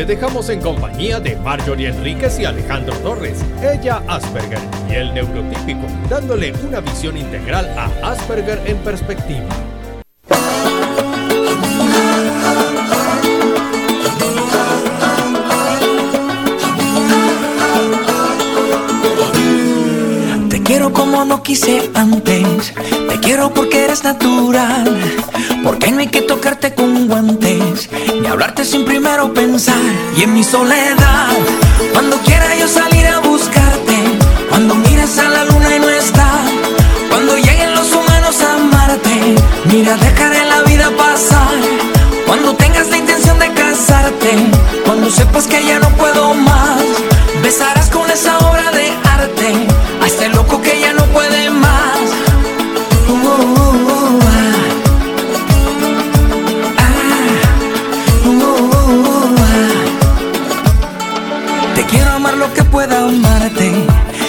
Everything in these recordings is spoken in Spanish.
Te dejamos en compañía de Marjorie Enríquez y Alejandro Torres, ella Asperger y el neurotípico, dándole una visión integral a Asperger en perspectiva. Quiero como no quise antes, te quiero porque eres natural, porque no hay que tocarte con guantes, ni hablarte sin primero pensar. Y en mi soledad, cuando quiera yo salir a buscarte, cuando mires a la luna y no está, cuando lleguen los humanos a amarte, mira, dejaré la vida pasar. Cuando tengas la intención de casarte, cuando sepas que ya no puedo más, besarás con esa obra de arte a este loco que que pueda amarte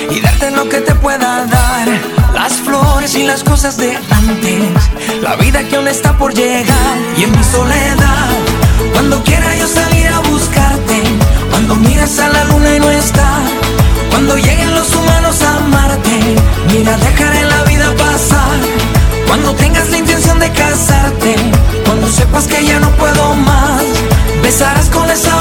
y darte lo que te pueda dar. Las flores y las cosas de antes, la vida que aún está por llegar. Y en mi soledad, cuando quiera yo salir a buscarte, cuando miras a la luna y no está, cuando lleguen los humanos a amarte, mira, dejaré la vida pasar. Cuando tengas la intención de casarte, cuando sepas que ya no puedo más, besarás con esa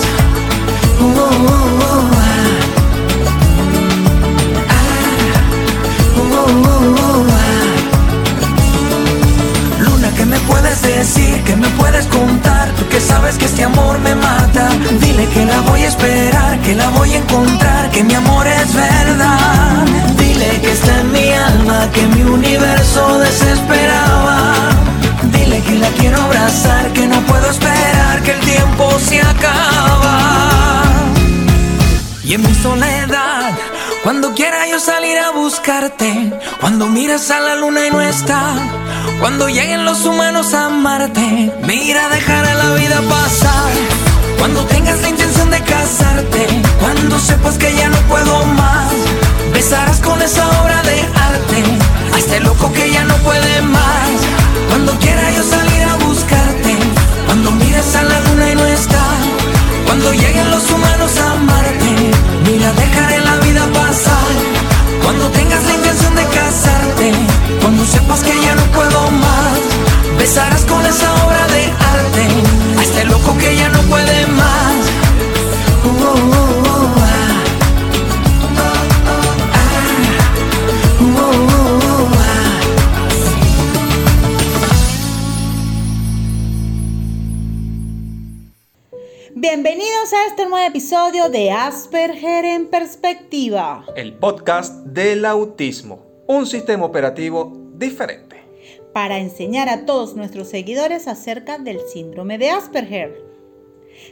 Decir? ¿Qué me puedes contar? Tú que sabes que este amor me mata. Dile que la voy a esperar, que la voy a encontrar, que mi amor es verdad. Dile que está en mi alma, que mi universo desesperaba. Yo salir a buscarte, cuando miras a la luna y no está, cuando lleguen los humanos a amarte, mira, dejaré la vida pasar. Cuando tengas la intención de casarte, cuando sepas que ya no puedo más, besarás con esa obra de arte. A este loco que ya no puede más. Cuando quiera yo salir a buscarte, cuando mires a la luna y no está, cuando lleguen los humanos a amarte, mira, dejaré la vida Cuando tengas la intención de casarte, cuando sepas que ya no puedo más, besarás con esa obra de arte a este loco que ya no puede episodio de Asperger en Perspectiva. el podcast del autismo, un sistema operativo diferente. para enseñar a todos nuestros seguidores acerca del síndrome de Asperger,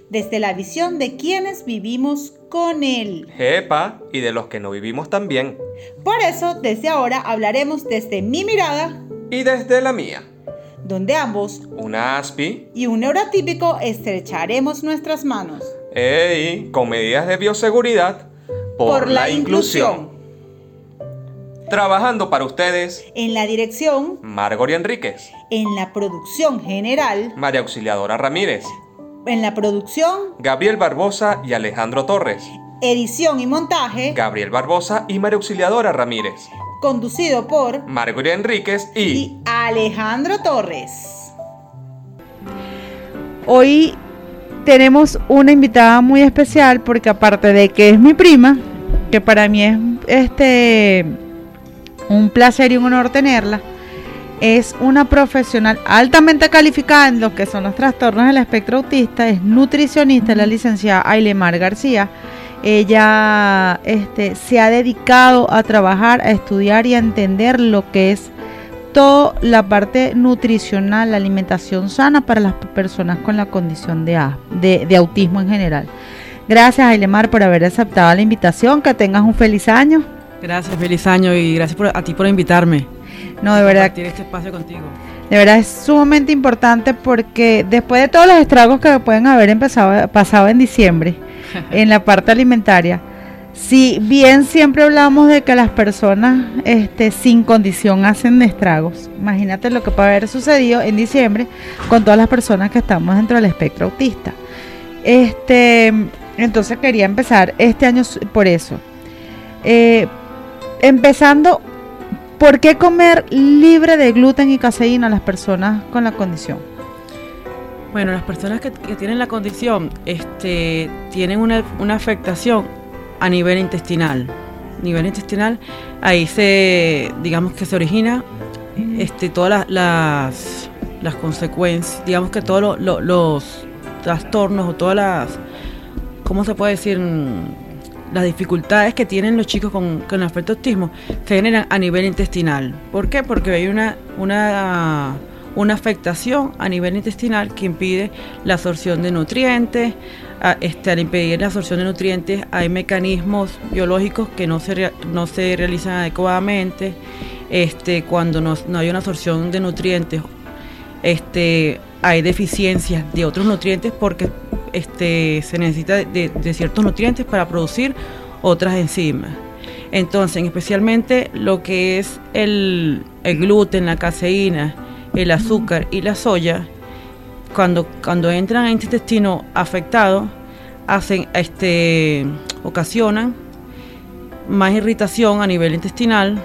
desde la visión de quienes vivimos con él. Jepa, y de los que no vivimos también, Por eso, desde ahora hablaremos desde mi mirada, y desde la mía, donde ambos una ASPI, y un neurotípico estrecharemos nuestras manos ey, con medidas de bioseguridad por, la, inclusión. Trabajando para ustedes, En la dirección, Margoria Enríquez, en la producción general, María Auxiliadora Ramírez, en la producción, Gabriel Barbosa y Alejandro Torres, edición y montaje, Gabriel Barbosa y María Auxiliadora Ramírez, conducido por Margoria Enríquez y... y Alejandro Torres. Hoy tenemos una invitada muy especial porque aparte de que es mi prima, que para mí es este un placer y un honor tenerla, es una profesional altamente calificada en lo que son los trastornos del espectro autista, es nutricionista, la licenciada Ailemar García. Ella este, se ha dedicado a trabajar, a estudiar y a entender lo que es toda la parte nutricional, la alimentación sana para las personas con la condición de, A- de, de autismo en general. Gracias, Ailemar, por haber aceptado la invitación. Que tengas un feliz año. Gracias, feliz año y gracias por- a ti por invitarme. No, de verdad, Compartir este espacio contigo. de verdad es sumamente importante porque después de todos los estragos que pueden haber empezado, pasado en diciembre en la parte alimentaria, si bien siempre hablamos de que las personas este, sin condición hacen estragos, imagínate lo que puede haber sucedido en diciembre con todas las personas que estamos dentro del espectro autista. Este, entonces quería empezar este año por eso. Eh, empezando, ¿por qué comer libre de gluten y caseína a las personas con la condición? Bueno, las personas que, tienen la condición este, tienen una afectación a nivel intestinal. Nivel intestinal, ahí se, digamos que se origina este, todas las, las, consecuencias, digamos que todos lo- lo- los trastornos o todas las, ¿cómo se puede decir? Mm, Las dificultades que tienen los chicos con, con afecto autismo se generan a nivel intestinal. ¿Por qué? Porque hay una, una, una afectación a nivel intestinal que impide la absorción de nutrientes. Este, al impedir la absorción de nutrientes hay mecanismos biológicos que no se, no se realizan adecuadamente. Este, cuando no, no hay una absorción de nutrientes este, hay deficiencias de otros nutrientes porque este, se necesita de, de ciertos nutrientes para producir otras enzimas. Entonces, especialmente lo que es el, el gluten, la caseína, el azúcar y la soya, cuando, cuando entran a este intestino afectado, hacen, este, ocasionan más irritación a nivel intestinal,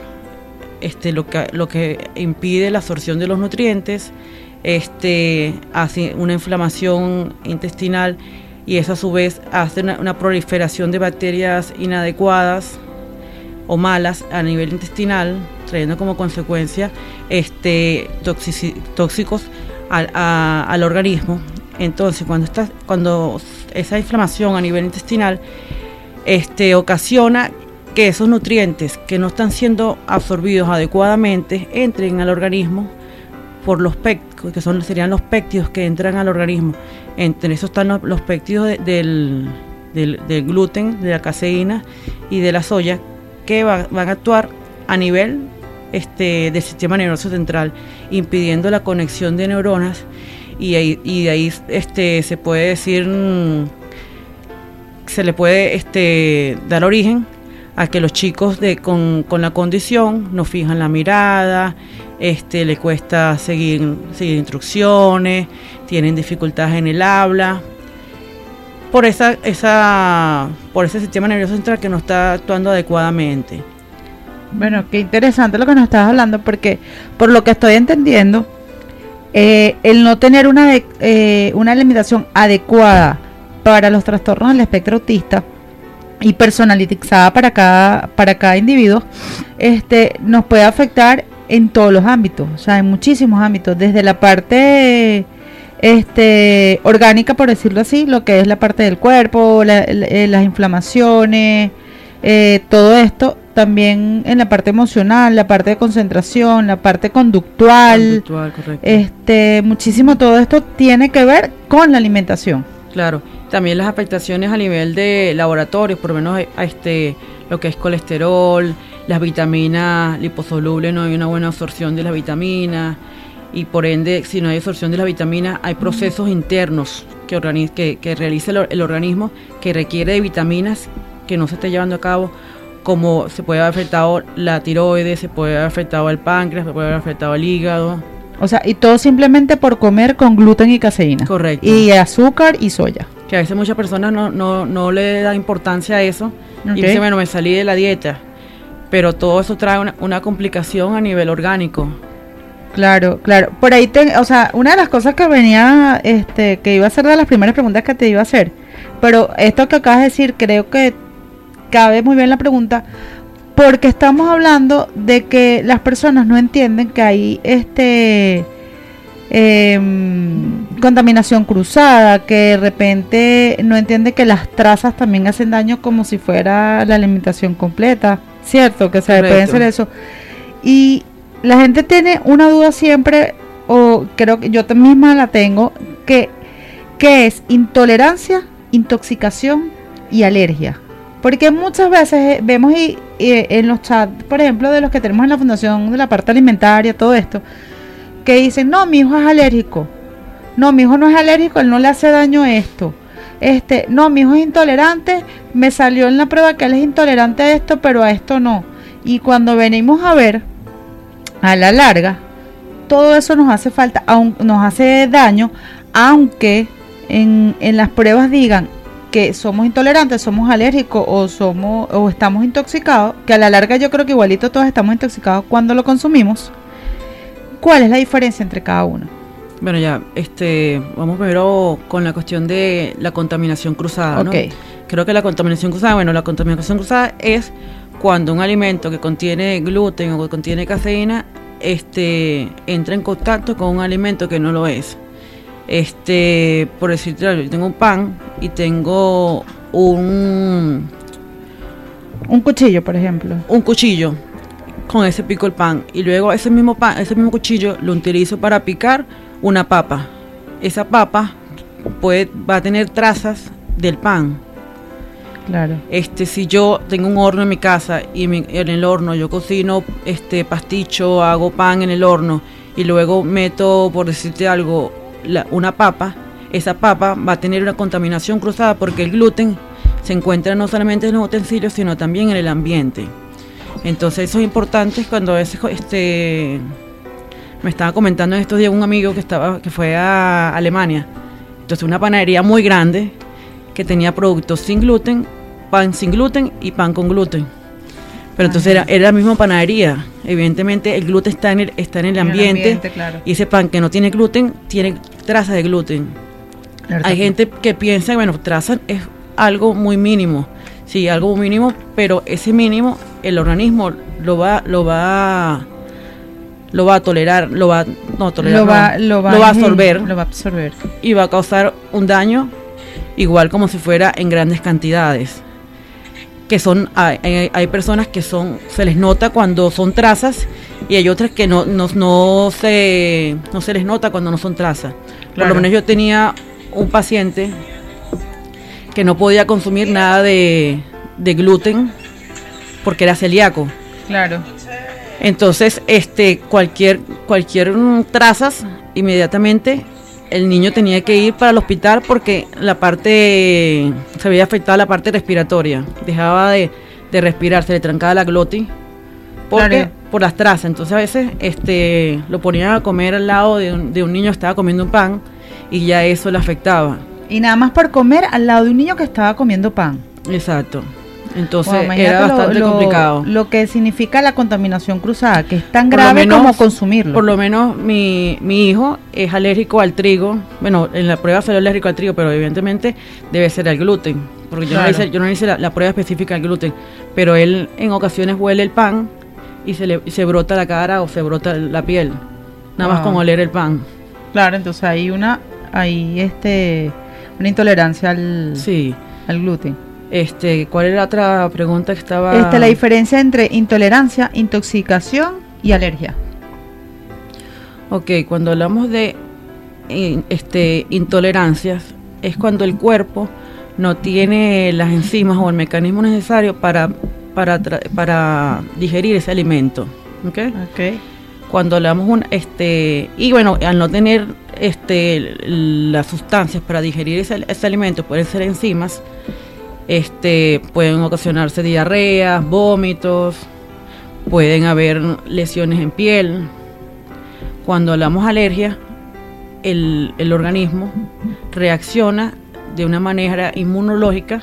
este, lo, que, lo que impide la absorción de los nutrientes, este, hace una inflamación intestinal y eso a su vez hace una, proliferación de bacterias inadecuadas o malas a nivel intestinal, trayendo como consecuencia este, tóxicos al, a- al organismo. Entonces, cuando, está, cuando esa inflamación a nivel intestinal este, ocasiona que esos nutrientes que no están siendo absorbidos adecuadamente entren al organismo por los péptidos, que son, serían los péptidos que entran al organismo. Entre esos están los, los péptidos de- del, del- del gluten, de la caseína y de la soya, que va- van a actuar a nivel este, del sistema nervioso central, impidiendo la conexión de neuronas y, de ahí este, se puede decir, mm, se le puede este, dar origen a que los chicos de, con, con la condición no fijan la mirada, este, le cuesta seguir, seguir instrucciones, tienen dificultades en el habla, por esa, esa, por ese sistema nervioso central que no está actuando adecuadamente. Bueno, qué interesante lo que nos estás hablando, porque por lo que estoy entendiendo, eh, el no tener una, de- eh, una alimentación adecuada para los trastornos del espectro autista y personalizada para cada, para cada individuo, este, nos puede afectar en todos los ámbitos, o sea, en muchísimos ámbitos, desde la parte este, orgánica, por decirlo así, lo que es la parte del cuerpo, la- la- eh, las inflamaciones, eh, todo esto, también en la parte emocional, la parte de concentración, la parte conductual, este, muchísimo todo esto tiene que ver con la alimentación. Claro, también las afectaciones a nivel de laboratorios, por lo menos eh, a este, lo que es colesterol, las vitaminas liposolubles, no hay una buena absorción de las vitaminas y por ende, si no hay absorción de las vitaminas, hay procesos internos que, que, que realiza el, el organismo que requiere de vitaminas que no se está llevando a cabo como se puede haber afectado la tiroides, se puede haber afectado el páncreas, se puede haber afectado el hígado. O sea, y todo simplemente por comer con gluten y caseína. Correcto. Y azúcar y soya. Que a veces muchas personas no, no, no le dan importancia a eso y dicen, bueno, me salí de la dieta. Pero todo eso trae una, una complicación a nivel orgánico. Claro, claro. Por ahí, te, o sea, una de las cosas que venía, este, que iba a ser de las primeras preguntas que te iba a hacer, pero esto que acabas de decir, creo que cabe muy bien la pregunta, porque estamos hablando de que las personas no entienden que hay, este, em, contaminación cruzada, que de repente no entiende que las trazas también hacen daño como si fuera la alimentación completa, ¿cierto? Que se pueden hacer eso. Y la gente tiene una duda siempre, o creo que yo misma la tengo, que, que es intolerancia, intoxicación y alergia. Porque muchas veces eh, vemos y, eh, en los chats, por ejemplo, de los que tenemos en la fundación de la parte alimentaria, todo esto, que dicen, no, mi hijo es alérgico. No, mi hijo no es alérgico, él no le hace daño esto. Este, no, mi hijo es intolerante, me salió en la prueba que él es intolerante a esto, pero a esto no. Y cuando venimos a ver, a la larga, todo eso nos hace falta, aun- nos hace daño, aunque en las pruebas digan que somos intolerantes, somos alérgicos o somos o estamos intoxicados, que a la larga yo creo que igualito todos estamos intoxicados cuando lo consumimos. ¿Cuál es la diferencia entre cada uno? Bueno, ya, este, vamos primero con la cuestión de la contaminación cruzada, ¿no? Ok. Creo que la contaminación cruzada, bueno, la contaminación cruzada es cuando un alimento que contiene gluten o que contiene caseína, este, entra en contacto con un alimento que no lo es. Este, por decirte algo, yo tengo un pan y tengo un, Un cuchillo, por ejemplo. un cuchillo con ese pico el pan y luego ese mismo pan, ese mismo cuchillo lo utilizo para picar una papa. Esa papa puede va a tener trazas del pan. Claro. Este, si yo tengo un horno en mi casa y mi- en el horno yo cocino este pasticho, hago pan en el horno y luego meto, por decirte algo, una papa, esa papa va a tener una contaminación cruzada porque el gluten se encuentra no solamente en los utensilios, sino también en el ambiente. Entonces eso es importante cuando a veces este me estaba comentando en estos días un amigo que estaba que fue a Alemania. Entonces una panadería muy grande que tenía productos sin gluten, pan sin gluten y pan con gluten. Pero entonces era, era la misma panadería. Evidentemente el gluten está en el, está en el ambiente, claro. y ese pan que no tiene gluten tiene trazas de gluten. Hay gente que piensa, bueno, trazas es algo muy mínimo. Sí, algo muy mínimo, pero ese mínimo el organismo lo va lo va lo va a tolerar, lo va no tolerar, lo va, no, lo va, lo va a a ingerir, absorber Lo va a absorber. y va a causar un daño igual como si fuera en grandes cantidades. Que son, hay, hay- personas que son, se les nota cuando son trazas y hay otras que no, no, no se, no se les nota cuando no son trazas. Por lo menos yo tenía un paciente que no podía consumir nada de, de gluten porque era celíaco. Claro. Entonces, este, cualquier, cualquier mm, trazas, inmediatamente el niño tenía que ir para el hospital porque la parte, se había afectado la parte respiratoria. Dejaba de, de respirar, se le trancaba la glotis. Porque, Claro. por las trazas. Entonces a veces este, lo ponían a comer al lado de un, de un niño que estaba comiendo un pan y ya eso le afectaba. Y nada más por comer al lado de un niño que estaba comiendo pan. Exacto. Entonces era lo- bastante lo, complicado. Lo que significa la contaminación cruzada, que es tan Por lo grave menos- como consumirlo. Por lo menos mi, mi hijo es alérgico al trigo. Bueno, en la prueba salió alérgico al trigo, pero evidentemente debe ser al gluten. Porque yo no hice, yo no hice la, la prueba específica al gluten. Pero él en ocasiones huele el pan y se le y se brota la cara o se brota la piel. Nada más con oler el pan. Claro, entonces hay una, hay este, una intolerancia al, Sí. al gluten. Este, ¿cuál era la otra pregunta que estaba? Este, la diferencia entre intolerancia, intoxicación y alergia. Ok, cuando hablamos de este, intolerancias, es cuando el cuerpo no tiene las enzimas o el mecanismo necesario para, para, para digerir ese alimento. ¿ok? Ok. Cuando hablamos un, este, y bueno, al no tener este, las sustancias para digerir ese, ese alimento, pueden ser enzimas, Este, pueden ocasionarse diarreas, vómitos, pueden haber lesiones en piel. Cuando hablamos alergia, el, el organismo reacciona de una manera inmunológica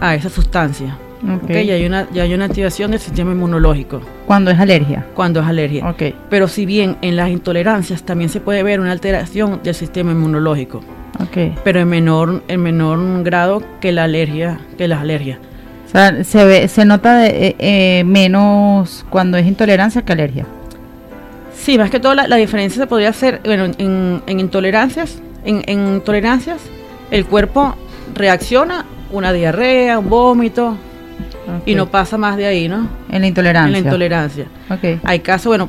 a esa sustancia. Ok. ¿ok? Y hay una, ya hay una activación del sistema inmunológico Cuando es alergia. cuando es alergia. Ok. Pero si bien en las intolerancias también se puede ver una alteración del sistema inmunológico, Pero en menor, en menor grado que la alergia, que las alergias. O sea, se ve, se nota de- eh, eh, menos cuando es intolerancia que alergia. Sí, más que todo la, la diferencia se podría hacer, bueno, en, en intolerancias, en, en intolerancias, el cuerpo reacciona una diarrea, un vómito, y no pasa más de ahí, ¿no? En la intolerancia. En la intolerancia. Ok. Hay casos, bueno,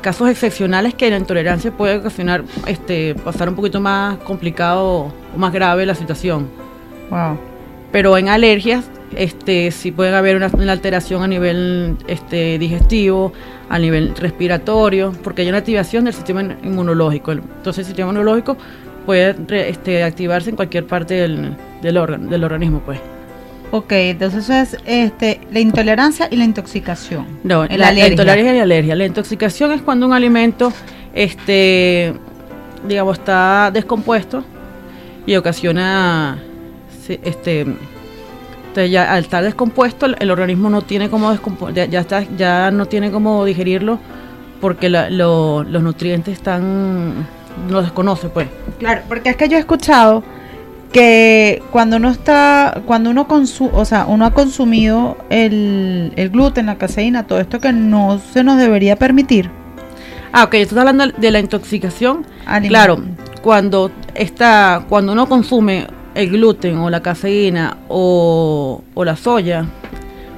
casos excepcionales que la intolerancia puede ocasionar, este, pasar un poquito más complicado o más grave la situación. Wow. Pero en alergias, este, sí puede haber una, una alteración a nivel este, digestivo, a nivel respiratorio, porque hay una activación del sistema inmunológico. Entonces el sistema inmunológico puede re- este, activarse en cualquier parte del, del, órgano, del organismo, pues. Ok, entonces es este, la intolerancia y la intoxicación. No, la, la alergia. intolerancia y la alergia. La intoxicación es cuando un alimento, este, digamos, está descompuesto y ocasiona, este, entonces ya al estar descompuesto, el, el organismo no tiene cómo descompo- ya, ya está, ya no tiene cómo digerirlo porque la- lo- los nutrientes están, los desconoce, pues. Claro, porque es que yo he escuchado que cuando uno está, cuando uno consume, o sea, uno ha consumido el, el gluten, la caseína, todo esto que no se nos debería permitir. Ah, ok, estás hablando de la intoxicación. Alimento. Claro, cuando está, cuando uno consume el gluten o la caseína o, o la soya,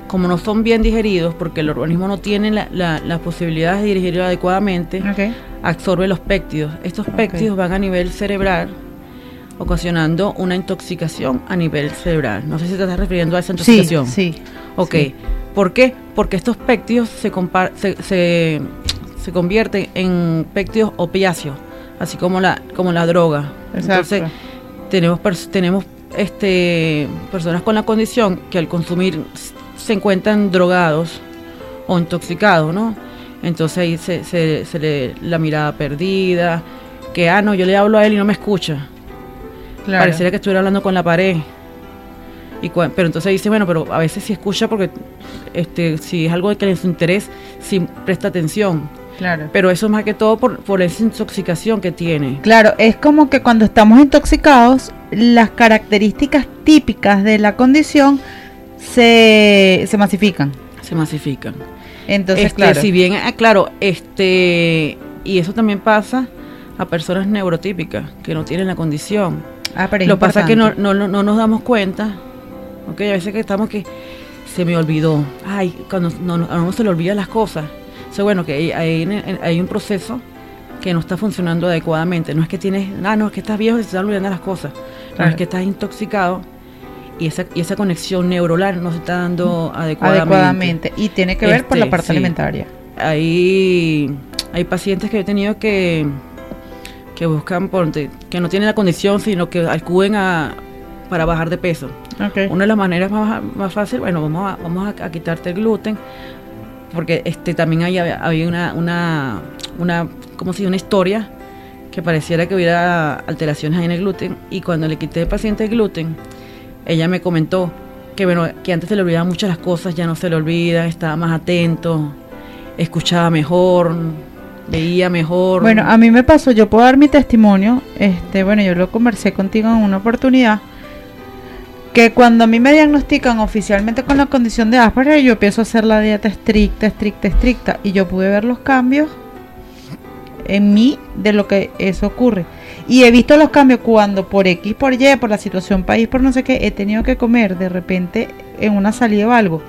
como no son bien digeridos, porque el organismo no tiene la, la, las posibilidades de digerirlo adecuadamente, Ok. absorbe los péptidos. Estos Ok. péptidos van a nivel cerebral, ocasionando una intoxicación a nivel cerebral. No sé si te estás refiriendo a esa intoxicación. sí. Ok. Sí. ¿Por qué? Porque estos péptidos se, se, se, se convierten en péptidos opiáceos, así como la, como la droga. Exacto. Entonces, tenemos, tenemos este, personas con la condición que al consumir se encuentran drogados o intoxicados, ¿no? Entonces ahí se, se, se le la mirada perdida, que, ah, no, yo le hablo a él y no me escucha. Claro. Pareciera que estuviera hablando con la pared. Y cua- pero entonces dice, bueno, pero a veces sí escucha porque este, si es algo que le su interés, sí presta atención. Claro. Pero eso es más que todo por, por esa intoxicación que tiene. Claro, es como que cuando estamos intoxicados, las características típicas de la condición se, se masifican. Se masifican. Entonces, Este, claro. Si bien, ah, claro, este, y eso también pasa a personas neurotípicas que no tienen la condición. Ah, pero es Lo que pasa es que no, no, no, no nos damos cuenta, ¿ok? A veces que estamos que se me olvidó. Ay, cuando no, a uno se le olvidan las cosas. O sea, bueno, que hay, hay, hay un proceso que no está funcionando adecuadamente. No es que tienes, ah, no, es que estás viejo y se están olvidando las cosas. No, Claro. es que estás intoxicado y esa, y esa conexión neuronal no se está dando adecuadamente. adecuadamente. Y tiene que ver por Este, la parte sí. alimentaria. Hay, hay pacientes que he tenido que, que buscan, por, que no tienen la condición, sino que acuden a, para bajar de peso. Ok. Una de las maneras más, más fácil, bueno, vamos a, vamos a, a quitarte el gluten, porque este también hay, había una, una, una, como si una historia que pareciera que hubiera alteraciones en el gluten, y cuando le quité al paciente el gluten, ella me comentó que bueno, que antes se le olvidaban muchas las cosas, ya no se le olvida, estaba más atento, escuchaba mejor, veía mejor. Bueno, a mí me pasó, yo puedo dar mi testimonio, este, bueno, yo lo conversé contigo en una oportunidad, que cuando a mí me diagnostican oficialmente con la condición de Asperger, yo empiezo a hacer la dieta estricta, estricta, estricta, y yo pude ver los cambios en mí de lo que eso ocurre. Y he visto los cambios cuando por X, por Y, por la situación país, por no sé qué, he tenido que comer de repente en una salida o algo.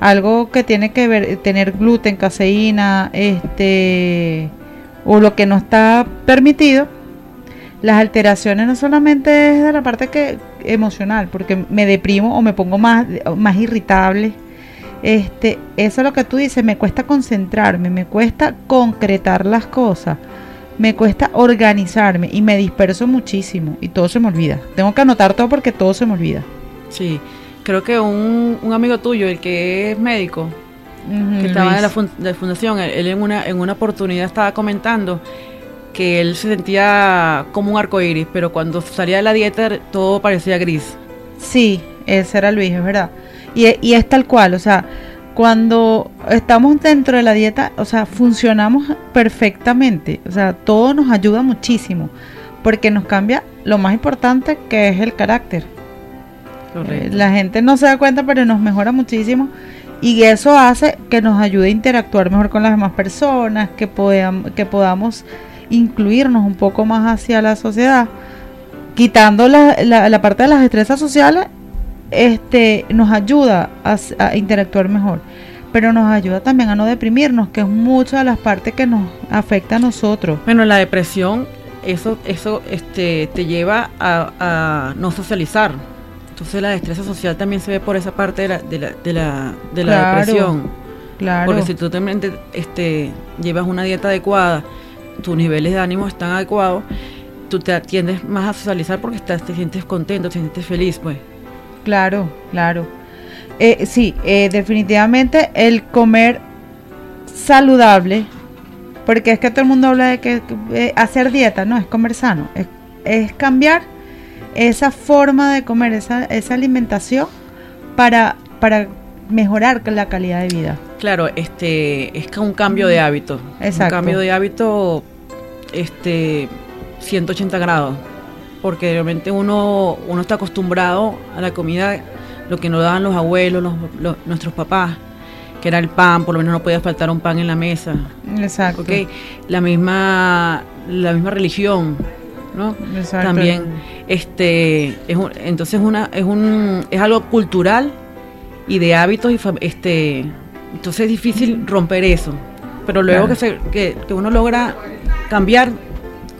Algo que tiene que ver, tener gluten, caseína, este, o lo que no está permitido. Las alteraciones no solamente es de la parte que emocional, porque me deprimo o me pongo más, más irritable. Este, eso es lo que tú dices, me cuesta concentrarme, me cuesta concretar las cosas, me cuesta organizarme y me disperso muchísimo y todo se me olvida. Tengo que anotar todo porque todo se me olvida. Sí, creo que un, un amigo tuyo, el que es médico, que estaba en la, fun- de fundación, él, él en, una, en una oportunidad estaba comentando que él se sentía como un arco iris, pero cuando salía de la dieta todo parecía gris. Sí, ese era Luis, es verdad. Y, e- y es tal cual, o sea, cuando estamos dentro de la dieta, o sea, funcionamos perfectamente, o sea, todo nos ayuda muchísimo, porque nos cambia lo más importante que es el carácter. Eh, La gente no se da cuenta, pero nos mejora muchísimo. Y eso hace que nos ayude a interactuar mejor con las demás personas, que, podam- que podamos incluirnos un poco más hacia la sociedad. Quitando la, la- la parte de las destrezas sociales, este, nos ayuda a, interactuar mejor. Pero nos ayuda también a no deprimirnos, que es muchas de las partes que nos afecta a nosotros. Bueno, la depresión, eso, eso este, te lleva a, a no socializar. Entonces la destreza social también se ve por esa parte de la, de la, de la, de la Claro, depresión. Claro. Porque si tú también te- este, llevas una dieta adecuada, tus niveles de ánimo están adecuados, tú te tiendes más a socializar porque estás, te sientes contento, te sientes feliz, pues. Claro, claro. Eh, sí, eh, definitivamente el comer saludable, porque es que todo el mundo habla de que eh, hacer dieta, no, es comer sano, es, es cambiar esa forma de comer, esa, esa alimentación para, para mejorar la calidad de vida. Claro, este es un cambio de hábito. Exacto. Un cambio de hábito este 180 grados. Porque realmente uno, uno está acostumbrado a la comida, lo que nos daban los abuelos, los- los- nuestros papás, que era el pan, por lo menos no podía faltar un pan en la mesa. Exacto. ¿ok? La misma, la misma religión, ¿no? Exacto. También, este, es un- entonces una, es un, es algo cultural y de hábitos y este, entonces es difícil romper eso, pero luego Claro. que, se, que, que uno logra cambiar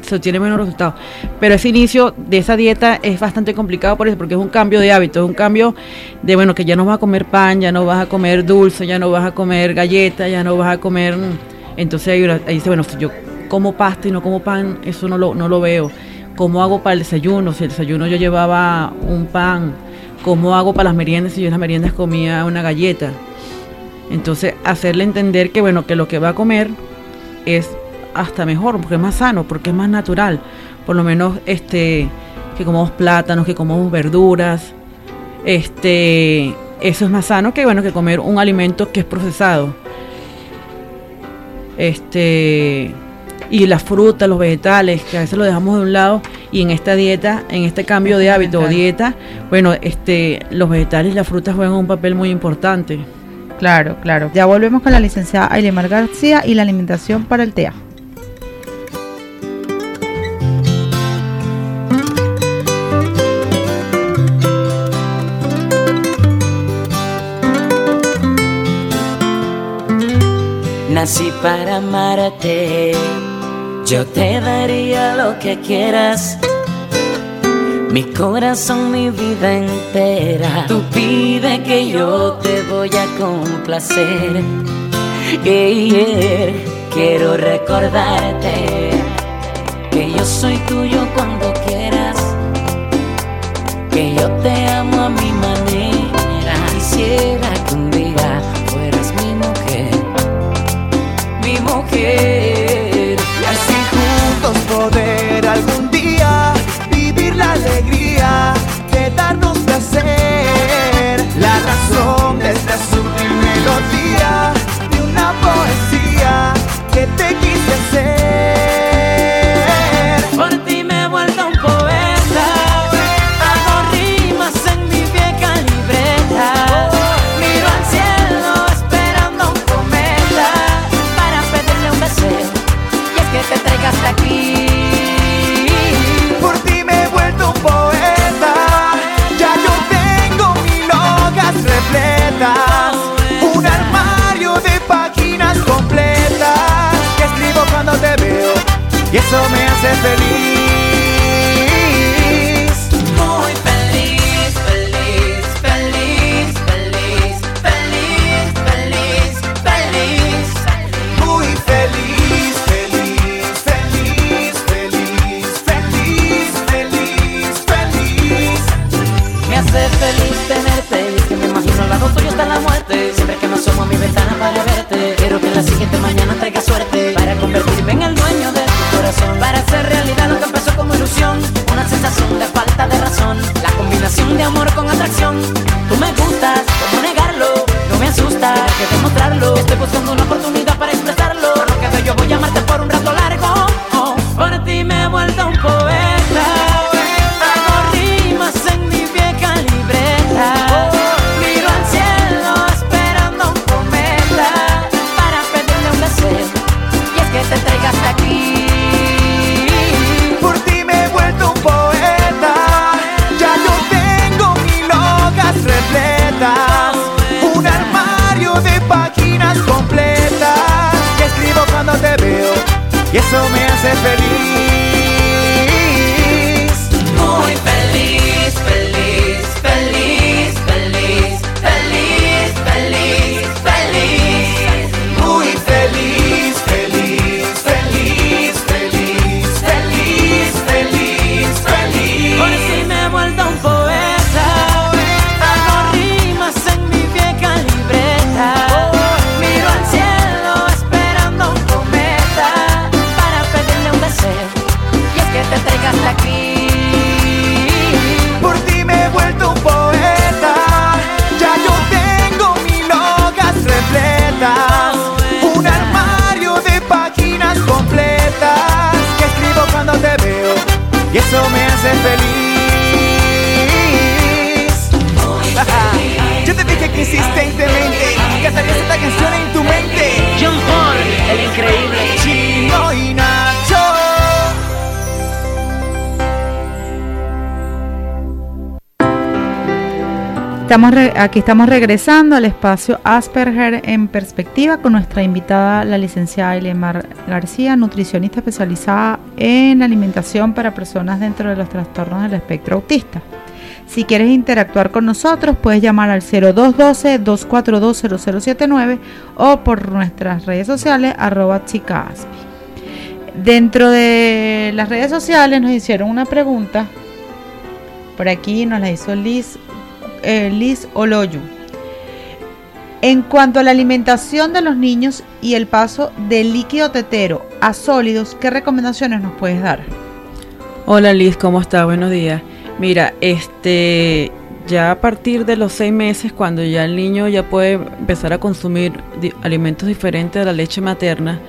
se obtiene menos resultados. Pero ese inicio de esa dieta es bastante complicado por eso, porque es un cambio de hábito, es un cambio de, bueno, que ya no vas a comer pan, ya no vas a comer dulce, ya no vas a comer galleta, ya no vas a comer... mm, Entonces ahí, dice, bueno, si yo como pasta y no como pan, eso no lo, no lo veo. ¿Cómo hago para el desayuno? Si el desayuno yo llevaba un pan, ¿cómo hago para las meriendas si yo en las meriendas comía una galleta? Entonces, hacerle entender que, bueno, que lo que va a comer es hasta mejor, porque es más sano, porque es más natural. Por lo menos, este, que comamos plátanos, que comamos verduras. Este, eso es más sano que, bueno, que comer un alimento que es procesado. Este, y las frutas, los vegetales, que a veces lo dejamos de un lado y en esta dieta, en este cambio de hábito o dieta, bueno, este, los vegetales y las frutas juegan un papel muy importante. Claro, claro. Ya volvemos con la licenciada Ailemar García y la alimentación para el TEA. Nací para amarte, yo te daría lo que quieras. Mi corazón, mi vida entera. Tú pide que yo te voy a complacer. Yeah, yeah. Quiero recordarte que yo soy tuyo cuando quieras. Que yo te amo a mi manera. Quisiera que un día fueras mi mujer mi mujer. Poder algún día vivir la alegría de darnos placer. La razón de esta sutil melodía de una poesía que te quise hacer. Me hace feliz. Aquí estamos regresando al espacio Asperger en perspectiva con nuestra invitada, la licenciada Ilemar García, nutricionista especializada en alimentación para personas dentro de los trastornos del espectro autista. Si quieres interactuar con nosotros, puedes llamar al 0212-242-0079 o por nuestras redes sociales, arroba chica aspi. Dentro de las redes sociales nos hicieron una pregunta. Por aquí nos la hizo Liz Liz Oloyu. En cuanto a la alimentación de los niños y el paso del líquido tetero a sólidos, ¿qué recomendaciones nos puedes dar? Hola Liz, ¿cómo estás? Buenos días. Mira, este, ya a partir de los seis meses, cuando ya el niño ya puede empezar a consumir alimentos diferentes de la leche materna,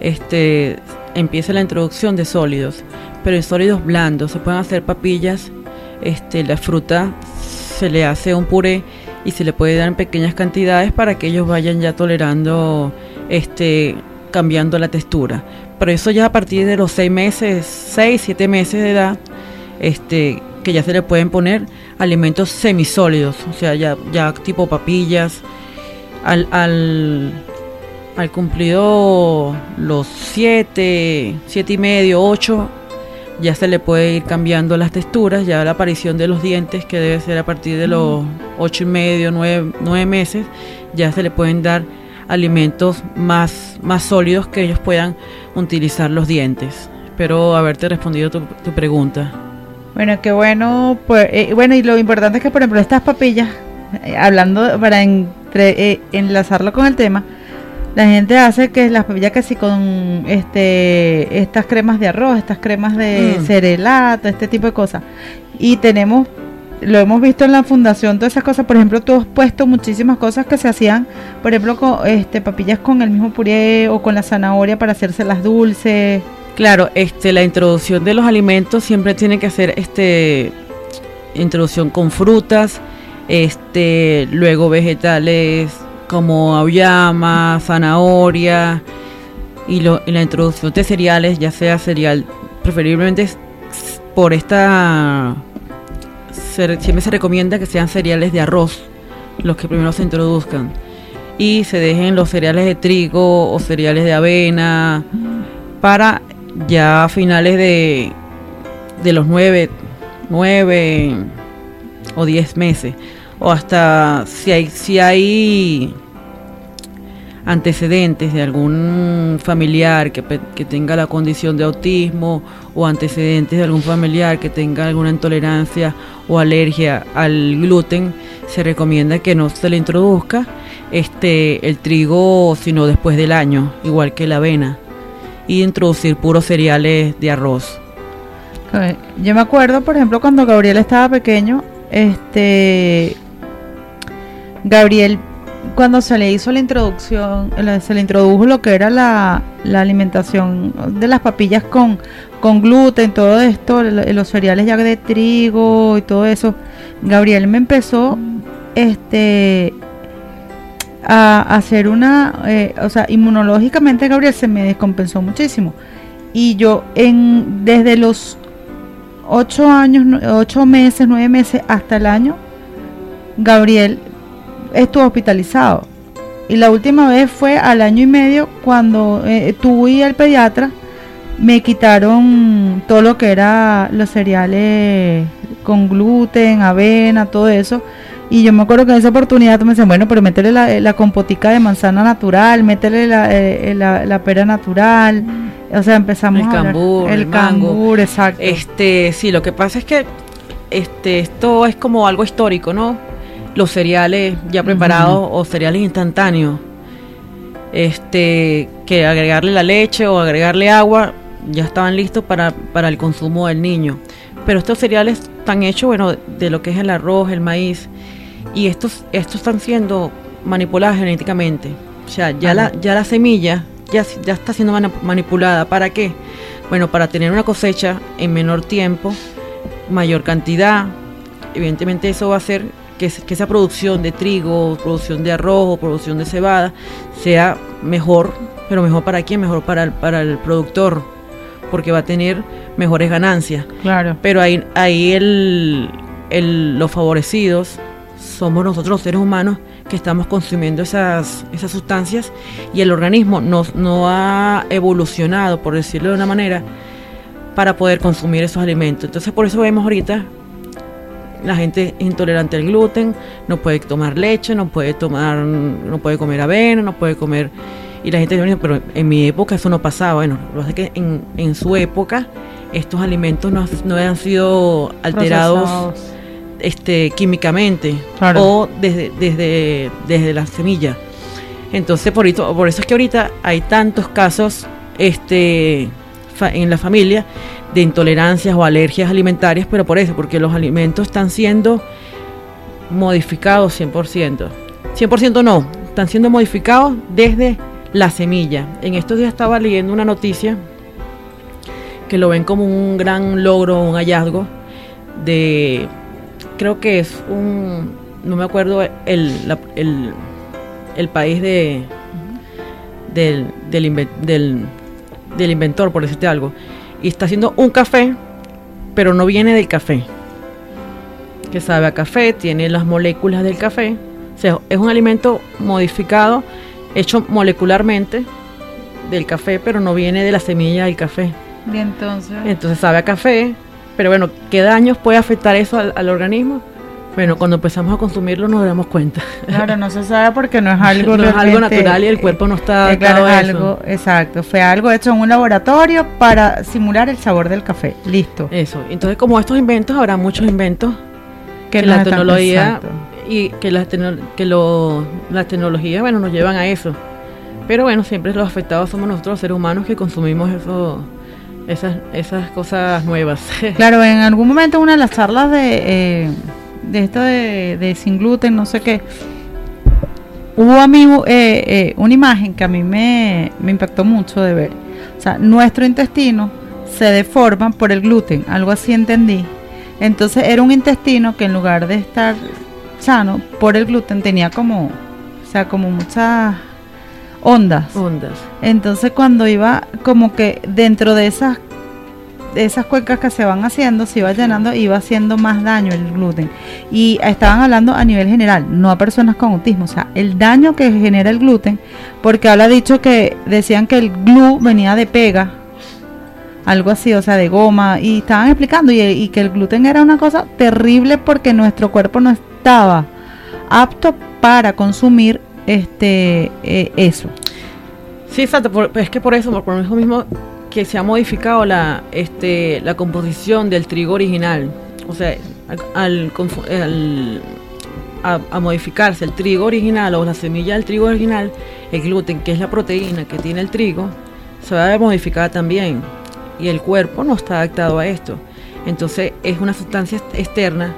este, empieza la introducción de sólidos, pero en sólidos blandos. Se pueden hacer papillas, este, la fruta se le hace un puré y se le puede dar en pequeñas cantidades para que ellos vayan ya tolerando, este, cambiando la textura. Pero eso ya a partir de los seis meses, seis, siete meses de edad, este, que ya se le pueden poner alimentos semisólidos, o sea, ya, ya tipo papillas. Al, al, al cumplido los siete, siete y medio, ocho, ya se le puede ir cambiando las texturas, ya la aparición de los dientes, que debe ser a partir de los ocho y medio, nueve, nueve meses, ya se le pueden dar alimentos más, más sólidos que ellos puedan utilizar los dientes. Espero haberte respondido tu, tu pregunta. Bueno, qué bueno. Pues, eh, bueno, y lo importante es que, por ejemplo, estas papillas, eh, hablando para entre- eh, enlazarlo con el tema, la gente hace que las papillas que sí con este estas cremas de arroz, estas cremas de Mm. cerelato, este tipo de cosas. Y tenemos, lo hemos visto en la fundación, todas esas cosas. Por ejemplo, tú has puesto muchísimas cosas que se hacían, por ejemplo, con este papillas con el mismo puré o con la zanahoria para hacerse las dulces. Claro, este, la introducción de los alimentos siempre tiene que ser este, introducción con frutas, este, luego vegetales como auyama, zanahoria y, lo- y la introducción de cereales, ya sea cereal, preferiblemente por esta, siempre se recomienda que sean cereales de arroz los que primero se introduzcan. Y se dejen los cereales de trigo o cereales de avena para ya a finales de, de los nueve, nueve o diez meses o hasta si hay si hay antecedentes de algún familiar que, que tenga la condición de autismo o antecedentes de algún familiar que tenga alguna intolerancia o alergia al gluten, se recomienda que no se le introduzca este el trigo sino después del año, igual que la avena, y introducir puros cereales de arroz. Yo me acuerdo, por ejemplo, cuando Gabriel estaba pequeño, este Gabriel cuando se le hizo la introducción, se le introdujo lo que era la, la alimentación de las papillas con, con gluten, todo esto, los cereales ya de trigo y todo eso, Gabriel me empezó este a hacer una, eh, o sea, inmunológicamente Gabriel se me descompensó muchísimo. Y yo en desde los ocho años, nu- ocho meses, nueve meses hasta el año, Gabriel estuvo hospitalizado. Y la última vez fue al año y medio cuando eh, tuve al pediatra, me quitaron todo lo que era los cereales con gluten, avena, todo eso. Y yo me acuerdo que en esa oportunidad me decían, bueno, pero métele la, la compotica de manzana natural, métele la, eh, la, la pera natural. O sea, empezamos El a cambur, el el mango. cambur, exacto. Este, sí, lo que pasa es que este, esto es como algo histórico, ¿no? Los cereales ya preparados o cereales instantáneos. Este, que agregarle la leche o agregarle agua ya estaban listos para, para el consumo del niño. Pero estos cereales están hechos, bueno, de lo que es el arroz, el maíz, y estos, estos están siendo manipulados genéticamente. O sea, ya la, ya la semilla ya, ya está siendo manipulada. ¿Para qué? Bueno, para tener una cosecha en menor tiempo, mayor cantidad. Evidentemente eso va a hacer que, esa producción de trigo, producción de arroz producción de cebada sea mejor, pero mejor para quién, mejor para el, para el productor, porque va a tener mejores ganancias. claro. Pero ahí, ahí el, el- los favorecidos somos nosotros los seres humanos que estamos consumiendo esas, esas sustancias y el organismo no, no ha evolucionado, por decirlo de una manera, para poder consumir esos alimentos. Entonces por eso vemos ahorita la gente intolerante al gluten, no puede tomar leche, no puede tomar, no puede comer avena, no puede comer y la gente dice, pero en mi época eso no pasaba. Bueno, lo que pasa es que en, en su época estos alimentos no, no habían sido alterados Procesados. este, químicamente Claro. o desde, desde, desde la semilla. Entonces, por eso, por eso es que ahorita hay tantos casos este, en la familia de intolerancias o alergias alimentarias, pero por eso, porque los alimentos están siendo modificados 100%. 100% no, están siendo modificados desde la semilla. En estos días estaba leyendo una noticia que lo ven como un gran logro, un hallazgo de, creo que es un, no me acuerdo el, la- el, el país de, del, del, del, del inventor, por decirte algo, y está haciendo un café, pero no viene del café, que sabe a café, tiene las moléculas del café, o sea, es un alimento modificado, hecho molecularmente del café, pero no viene de la semilla del café. Y entonces, Entonces sabe a café, pero bueno, ¿qué daños puede afectar eso al, al organismo? Bueno, cuando empezamos a consumirlo nos damos cuenta. claro, no se sabe porque no es algo no es algo natural y el cuerpo no está Eh, claro, es a eso. algo, exacto, fue algo hecho en un laboratorio para simular el sabor del café. Listo. Eso. Entonces, como estos inventos, habrá muchos inventos que, la tecnología y que la tecno- que lo, las tecnologías, bueno, nos llevan a eso. Pero bueno, siempre los afectados somos nosotros los seres humanos que consumimos eso, esas, esas cosas nuevas. Claro, en algún momento en una de las charlas de, eh, de esto de, de sin gluten, no sé qué, hubo a mí eh, eh, una imagen que a mí me, me impactó mucho de ver. O sea, nuestro intestino se deforma por el gluten, algo así entendí. Entonces era un intestino que en lugar de estar sano por el gluten tenía como, o sea, como muchas ondas. Ondas. Entonces cuando iba como que dentro de esas esas cuencas que se van haciendo, se iba llenando, iba haciendo más daño el gluten. Y estaban hablando a nivel general, no a personas con autismo, o sea, el daño que genera el gluten, porque habla dicho que decían que el glue venía de pega, algo así, o sea, de goma, y estaban explicando y, y que el gluten era una cosa terrible porque nuestro cuerpo no estaba apto para consumir este eh, eso. Sí, exacto. es que por eso, por eso mismo que se ha modificado la, este, la composición del trigo original. O sea, al, al al- a, modificarse el trigo original o la semilla del trigo original, el gluten, que es la proteína que tiene el trigo, se va a ver modificada también. Y el cuerpo no está adaptado a esto. Entonces es una sustancia ex- externa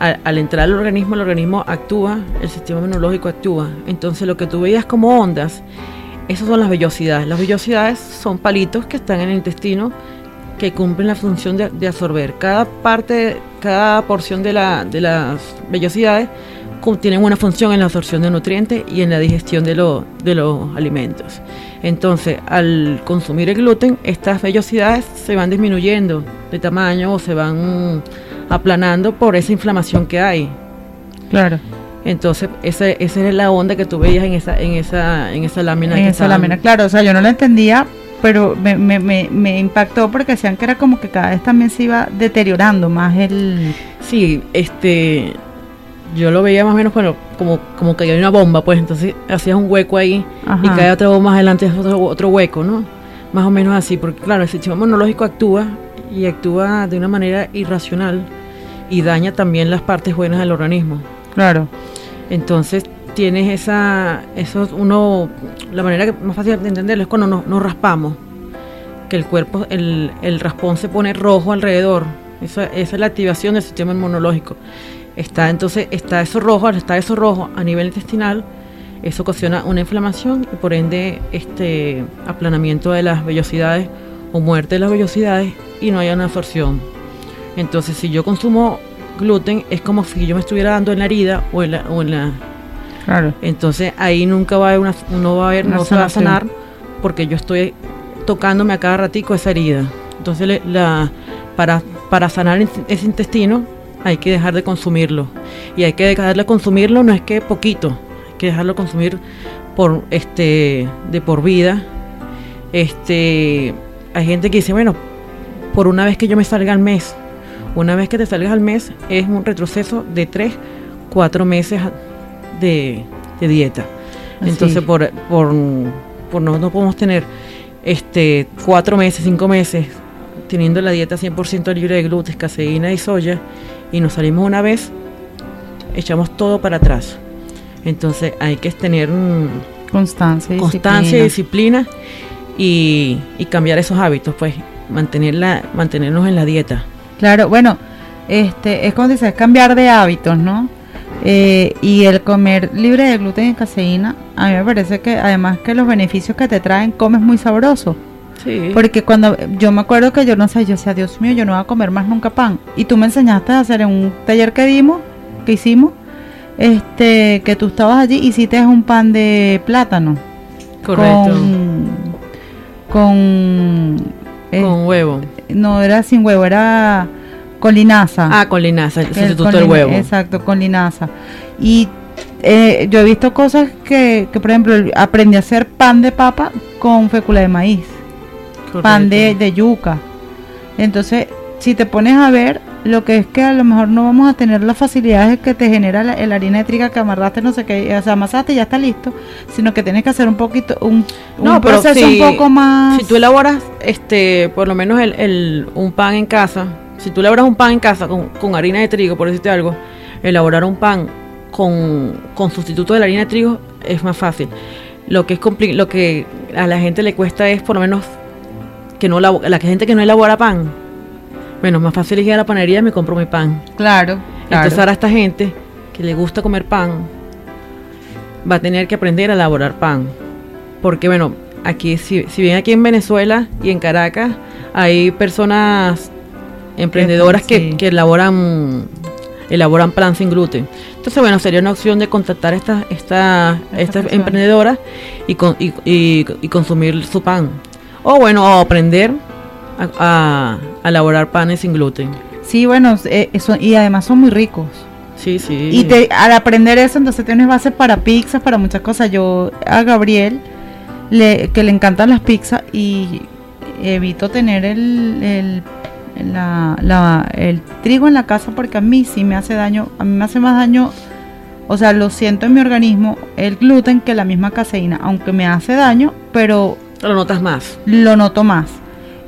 a- al entrar al organismo, el organismo actúa, el sistema inmunológico actúa. Entonces lo que tú veías como ondas, esas son las vellosidades. Las vellosidades son palitos que están en el intestino que cumplen la función de, absorber. Cada parte, cada porción de, la, de las vellosidades tienen una función en la absorción de nutrientes y en la digestión de, de los alimentos. Entonces, al consumir el gluten, estas vellosidades se van disminuyendo de tamaño o se van aplanando por esa inflamación que hay. Claro. Entonces, esa, esa es la onda que tú veías en esa, en esa, en esa lámina. En que esa estaban- lámina, claro, o sea, yo no la entendía, pero me, me, me, me impactó porque decían que era como que cada vez también se iba deteriorando más el... Sí, este, yo lo veía más o menos bueno, como, como que había una bomba, pues entonces hacías un hueco ahí y cae otra bomba más adelante, otro, otro hueco, ¿no? Más o menos así, porque claro, el sistema inmunológico actúa y actúa de una manera irracional y daña también las partes buenas del organismo. Claro, Entonces tienes esa, eso es uno, la manera que más fácil de entenderlo es cuando nos, raspamos, que el cuerpo, el, el raspón se pone rojo alrededor, esa, esa es la activación del sistema inmunológico. Está entonces, está eso rojo, estar eso rojo a nivel intestinal, eso ocasiona una inflamación y por ende este aplanamiento de las vellosidades o muerte de las vellosidades y no haya una absorción. Entonces si yo consumo gluten es como si yo me estuviera dando en la herida o en la, o en la claro. entonces ahí nunca va a haber una, no va a haber, Una no se va a sanar porque yo estoy tocándome a cada ratico esa herida. Entonces le- la, para, para sanar ese intestino hay que dejar de consumirlo. Y hay que dejar de consumirlo no es que poquito, hay que dejarlo consumir por este de por vida. Este hay gente que dice, bueno, por una vez que yo me salga al mes, una vez que te salgas al mes es un retroceso de 3, 4 meses de, de dieta. Así. Entonces, por, por, por no, no podemos tener este cuatro meses, cinco meses teniendo la dieta 100% libre de gluten, caseína y soya y nos salimos una vez, echamos todo para atrás. Entonces hay que tener mm, Constancia y constancia y disciplina. disciplina y, y cambiar esos hábitos, pues mantenerla, mantenernos en la dieta. Claro, bueno, este es como dices, cambiar de hábitos, ¿no? Eh, y el comer libre de gluten y caseína, a mí me parece que además que los beneficios que te traen, comes muy sabroso. Sí. Porque cuando yo me acuerdo que yo no sé, yo decía, Dios mío, yo no voy a comer más nunca pan. Y tú me enseñaste a hacer en un taller que dimos, que hicimos, este, que tú estabas allí, hiciste un pan de plátano. Correcto. Con, con, eh, Con huevo. No era sin huevo, era con linaza. Ah, con linaza, el El sustituto del huevo. Exacto, con linaza. Y eh, yo he visto cosas que, que, por ejemplo, aprendí a hacer pan de papa con fécula de maíz, pan de, de yuca. Entonces, si te pones a ver, lo que es que a lo mejor no vamos a tener las facilidades que te genera la, la harina de trigo que amarraste, no sé qué, o sea, amasaste y ya está listo, sino que tienes que hacer un poquito, un, un pero proceso si- un poco más... Si tú elaboras, este, por lo menos el, el- un pan en casa, si tú elaboras un pan en casa con, con harina de trigo, por decirte algo, elaborar un pan con, con sustituto de la harina de trigo es más fácil. Lo que es compli- lo que a la gente le cuesta es por lo menos que no la gente que no elabora pan. Bueno, más fácil es ir a la panadería y me compro mi pan. Claro, claro. Entonces ahora esta gente que le gusta comer pan va a tener que aprender a elaborar pan. Porque bueno, aquí si, si bien aquí en Venezuela y en Caracas hay personas emprendedoras que, Sí. que elaboran elaboran pan sin gluten. Entonces bueno, sería una opción de contactar a estas estas estas emprendedoras y, con- y, y- y consumir su pan. O bueno, aprender a, a- a elaborar panes sin gluten. Sí, bueno, eh, eso- y además son muy ricos. Sí, sí. Y te, al aprender eso, entonces tienes base para pizzas, para muchas cosas. Yo a Gabriel, le, que le encantan las pizzas y evito tener el, el, la- la- el trigo en la casa porque a mí sí me hace daño, a mí me hace más daño, o sea, lo siento en mi organismo, el gluten que la misma caseína, aunque me hace daño, pero Lo notas más. lo noto más.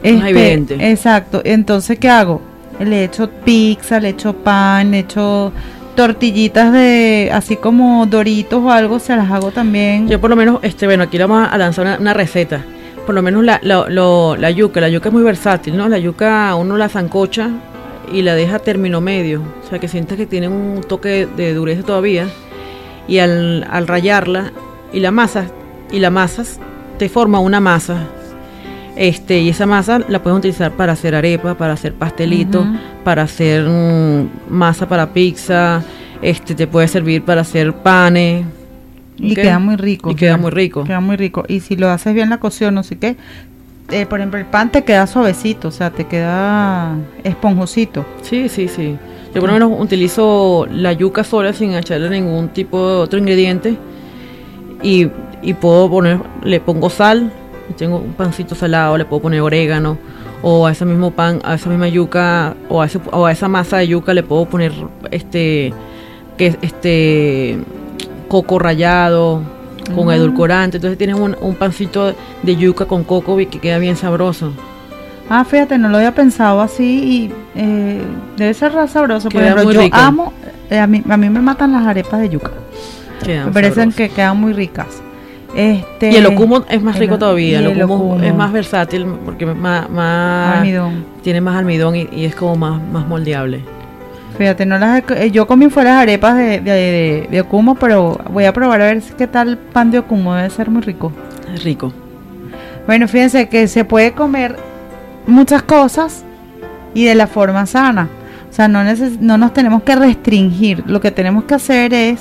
Este, Más evidente. Exacto. Entonces, ¿qué hago? Le echo pizza, le echo pan, le echo tortillitas de así como doritos o algo, se las hago también. Yo por lo menos, este, bueno, aquí vamos a lanzar una, una receta. Por lo menos la, la, lo- la yuca, la yuca es muy versátil, ¿no? La yuca uno la zancocha y la deja término medio, o sea que sientas que tiene un toque de dureza todavía y al, al rayarla y la masa y la masas te forma una masa. Este, y esa masa la puedes utilizar para hacer arepa, para hacer pastelitos, Ujú. para hacer mm, masa para pizza, este te puede servir para hacer panes. Y queda muy rico. Y queda muy rico. Queda muy rico. Y si lo haces bien la cocción, no sé qué, eh, por ejemplo, el pan te queda suavecito, o sea, te queda esponjosito. Sí, sí, sí. Yo por lo menos utilizo la yuca sola sin echarle ningún tipo de otro ingrediente. Y, y puedo poner, le pongo sal, tengo un pancito salado, le puedo poner orégano, o a ese mismo pan, a esa misma yuca, o a, ese- o a esa masa de yuca le puedo poner este que este coco rallado con Ah. edulcorante. Entonces tienes un, un pancito de yuca con coco y que queda bien sabroso. Ah, fíjate, no lo había pensado así y eh, debe ser sabroso. Por ejemplo, yo rico. amo, eh, a, mí, a mí me matan las arepas de yuca. Quedan me parecen que quedan muy ricas. Este, Y el ocumo es más el- rico todavía. El el ocumo ocumo. es más versátil porque más, más- almidón. tiene más almidón y, y es como más, más moldeable. Fíjate, no las eh, yo comí fue las arepas de, de, de- de okumo, pero voy a probar a ver si- qué tal pan de okumo, debe ser muy rico. Es rico. Bueno, fíjense que se puede comer muchas cosas y de la forma sana. O sea, no, neces- no nos tenemos que restringir. Lo que tenemos que hacer es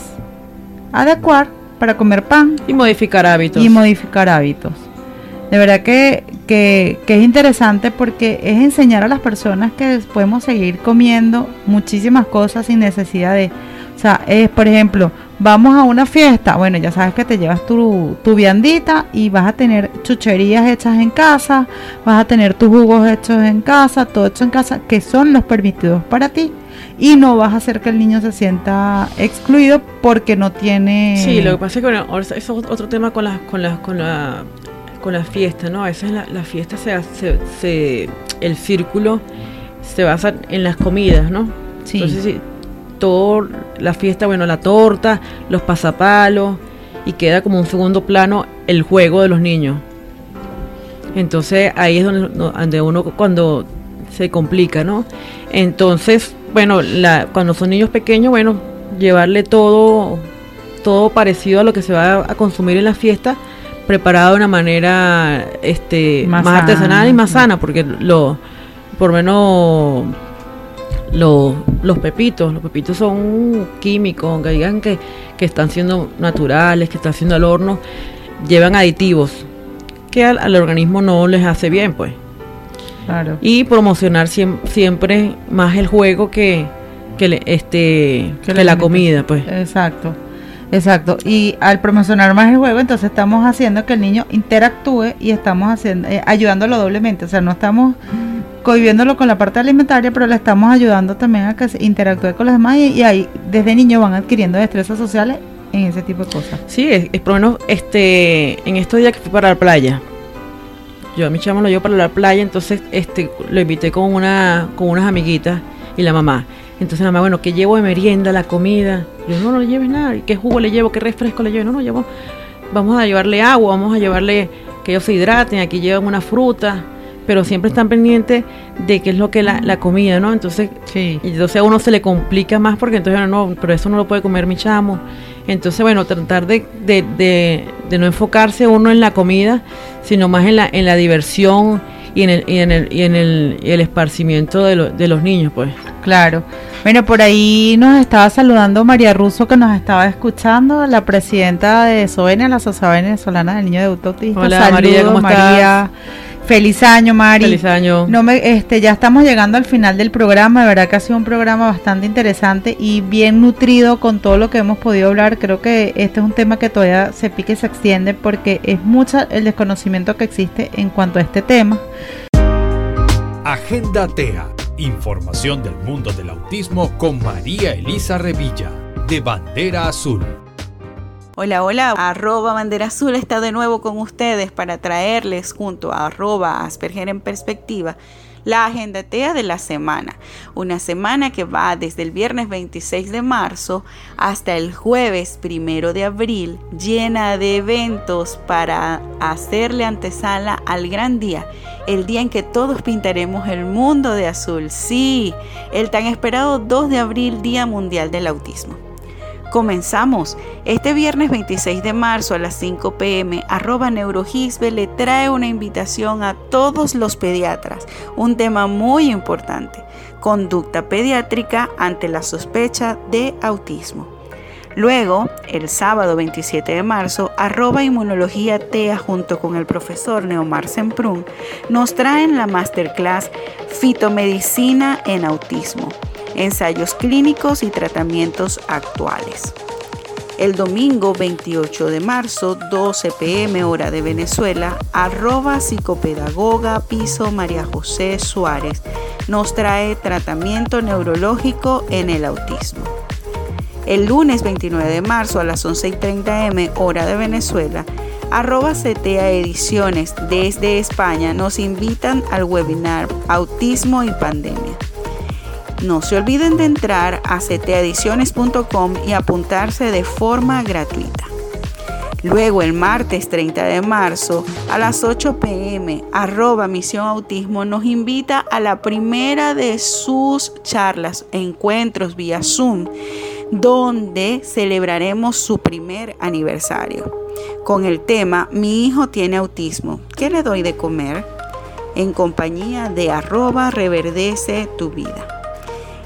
adecuar para comer pan Y modificar hábitos. y modificar hábitos. De verdad que, que, que es interesante porque es enseñar a las personas que podemos seguir comiendo muchísimas cosas sin necesidad de... O sea, es, por ejemplo, vamos a una fiesta, bueno, ya sabes que te llevas tu, tu viandita y vas a tener chucherías hechas en casa, vas a tener tus jugos hechos en casa, todo hecho en casa, que son los permitidos para ti. Y no vas a hacer que el niño se sienta excluido porque no tiene... Sí, lo que pasa es que bueno, eso es otro tema con las con las con la con las fiestas, ¿no? A veces la, la fiesta se, hace- se el círculo se basa en las comidas, ¿no? Sí. Entonces sí, todo la fiesta, bueno, la torta, los pasapalos y queda como un segundo plano el juego de los niños. Entonces ahí es donde, donde uno cuando se complica, ¿no? Entonces, bueno, la, cuando son niños pequeños, bueno, llevarle todo, todo parecido a lo que se va a consumir en la fiesta, preparado de una manera este, Más más, artesanal sana, y más sana, porque lo, por lo menos los, los pepitos, los pepitos son químicos, aunque digan que, que están siendo naturales, que están siendo al horno, llevan aditivos que al, al organismo no les hace bien, pues. Claro. Y promocionar siem- siempre más el juego que, que, le- este, que, la comida, pues. Exacto, exacto. Y al promocionar más el juego, entonces estamos haciendo que el niño interactúe y estamos haciendo, eh, ayudándolo doblemente. O sea, no estamos cohibiéndolo con la parte alimentaria, pero le estamos ayudando también a que se interactúe con los demás y, y ahí desde niño van adquiriendo destrezas sociales en ese tipo de cosas. Sí, es, es por lo menos este, en estos días que fui para la playa. Yo a mi chamo lo llevo para la playa, entonces este lo invité con una con unas amiguitas y la mamá. Entonces la mamá, bueno, ¿qué llevo de merienda, la comida? Yo, no, no le lleves nada. ¿Y ¿Qué jugo le llevo? ¿Qué refresco le llevo? No, no, llevo, vamos a llevarle agua, vamos a llevarle que ellos se hidraten, aquí llevan una fruta, pero siempre están pendientes de qué es lo que la, la comida, ¿no? Entonces Sí. y entonces a uno se le complica más porque entonces no, no, pero eso no lo puede comer mi chamo. Entonces, bueno, tratar de, de, de, de no enfocarse uno en la comida, sino más en la, en la diversión y en el, y en el, y en el, y el esparcimiento de, lo- de los niños, pues. Claro. Bueno, por ahí nos estaba saludando María Russo, que nos estaba escuchando, la presidenta de SOVENE, la Sociedad Venezolana del Niño de Autista. Hola, María, ¿cómo María. Feliz año, Mari. Feliz año. No me, este, ya estamos llegando al final del programa, de verdad que ha sido un programa bastante interesante y bien nutrido con todo lo que hemos podido hablar. Creo que este es un tema que todavía se pique y se extiende porque es mucho el desconocimiento que existe en cuanto a este tema. Agenda TEA. Información del mundo del autismo con María Elisa Revilla, de Bandera Azul. Hola, hola, arroba bandera azul está de nuevo con ustedes para traerles junto a arroba Asperger en perspectiva la agenda TEA de la semana. Una semana que va desde el viernes 26 de marzo hasta el jueves primero de abril, llena de eventos para hacerle antesala al gran día, el día en que todos pintaremos el mundo de azul. Sí, el tan esperado 2 de abril, Día Mundial del Autismo. Comenzamos. Este viernes 26 de marzo a las 5 pm, arroba Neurogisbe le trae una invitación a todos los pediatras, un tema muy importante, conducta pediátrica ante la sospecha de autismo. Luego, el sábado 27 de marzo, arroba inmunología TEA junto con el profesor Neomar Semprún nos traen la masterclass Fitomedicina en Autismo ensayos clínicos y tratamientos actuales. El domingo 28 de marzo, 12 pm hora de Venezuela, arroba psicopedagoga piso María José Suárez nos trae tratamiento neurológico en el autismo. El lunes 29 de marzo a las 11 y 30 m hora de Venezuela, arroba CTA Ediciones desde España nos invitan al webinar Autismo y Pandemia. No se olviden de entrar a ctadiciones.com y apuntarse de forma gratuita. Luego el martes 30 de marzo a las 8 pm, arroba Misión Autismo nos invita a la primera de sus charlas, encuentros vía Zoom, donde celebraremos su primer aniversario. Con el tema Mi hijo tiene autismo, ¿qué le doy de comer? En compañía de arroba reverdece tu vida.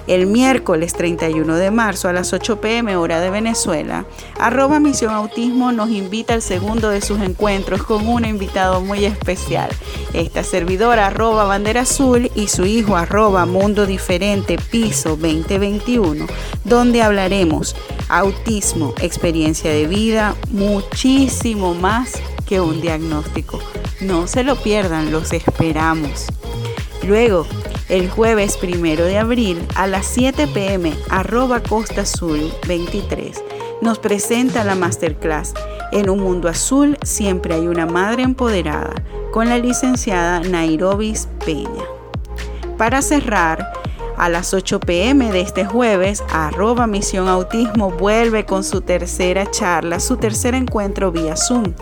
El miércoles 31 de marzo a las 8 pm hora de Venezuela, arroba Misión Autismo nos invita al segundo de sus encuentros con un invitado muy especial. Esta servidora arroba bandera azul y su hijo arroba mundo diferente piso 2021, donde hablaremos autismo, experiencia de vida, muchísimo más que un diagnóstico. No se lo pierdan, los esperamos. Luego, el jueves primero de abril a las 7 pm, arroba Costa Azul 23, nos presenta la masterclass En un mundo azul siempre hay una madre empoderada, con la licenciada Nairobis Peña. Para cerrar, a las 8 pm de este jueves, arroba Misión Autismo vuelve con su tercera charla, su tercer encuentro vía Zoom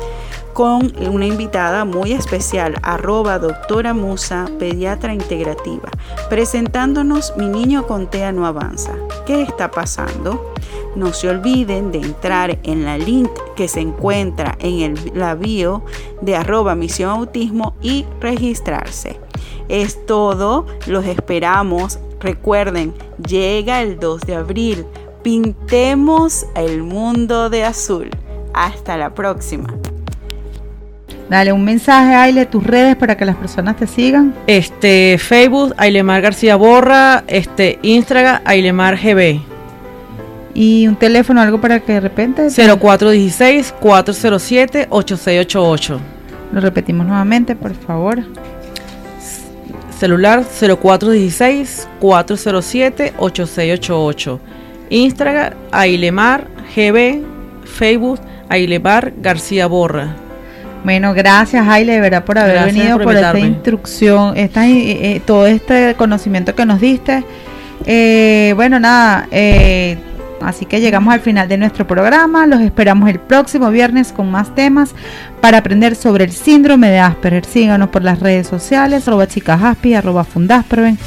con una invitada muy especial, arroba doctora Musa, pediatra integrativa, presentándonos Mi niño con TEA no avanza. ¿Qué está pasando? No se olviden de entrar en la link que se encuentra en el, la bio de arroba misión autismo y registrarse. Es todo, los esperamos. Recuerden, llega el 2 de abril. Pintemos el mundo de azul. Hasta la próxima. Dale un mensaje, Aile, tus redes para que las personas te sigan. Este, Facebook, Ailemar García Borra, este, Instagram, Ailemar GB. Y un teléfono, algo para que de repente. 0416-407-8688. Lo repetimos nuevamente, por favor. Celular 0416-407-8688. Instagram, Ailemar GB. Facebook, Ailemar García Borra. Bueno, gracias Aile, de verdad por haber Gracias venido, por por, esta instrucción, esta, eh, eh, todo este conocimiento que nos diste. Eh, bueno, nada, eh, así que llegamos al final de nuestro programa. Los esperamos el próximo viernes con más temas para aprender sobre el síndrome de Asperger. Síganos por las redes sociales, arroba chicasaspi, arroba fundasperven.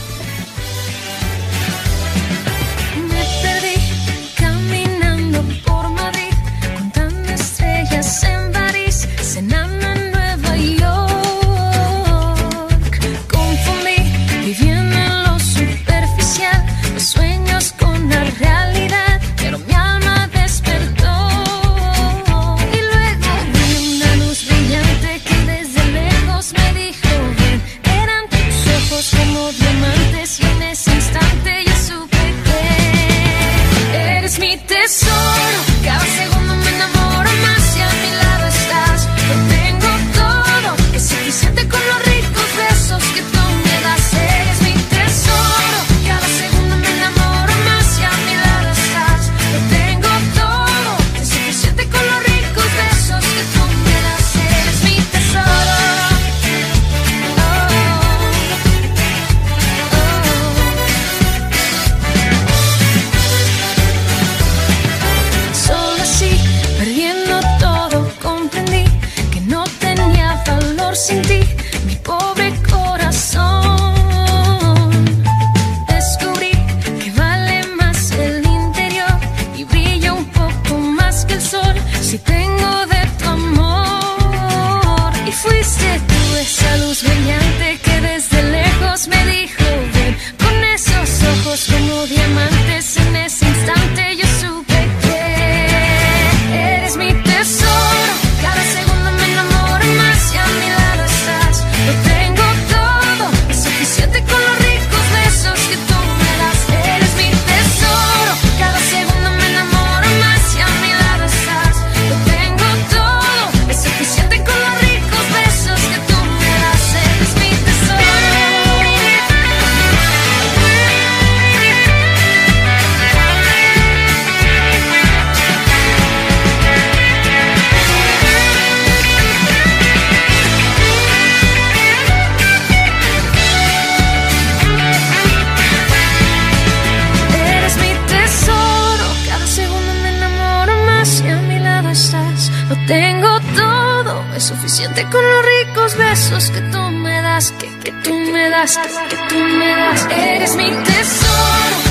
Que, que tú me das, que, que tú me das. Eres mi tesoro,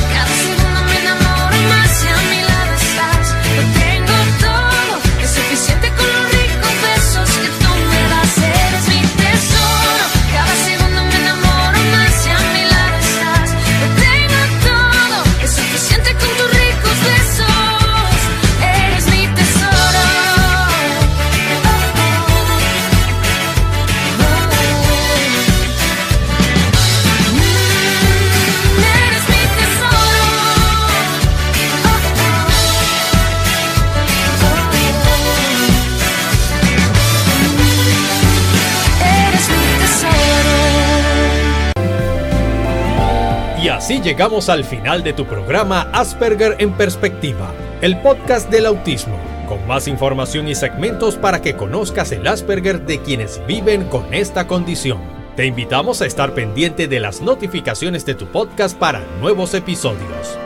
llegamos al final de tu programa Asperger en Perspectiva, el podcast del autismo, con más información y segmentos para que conozcas el Asperger de quienes viven con esta condición. Te invitamos a estar pendiente de las notificaciones de tu podcast para nuevos episodios.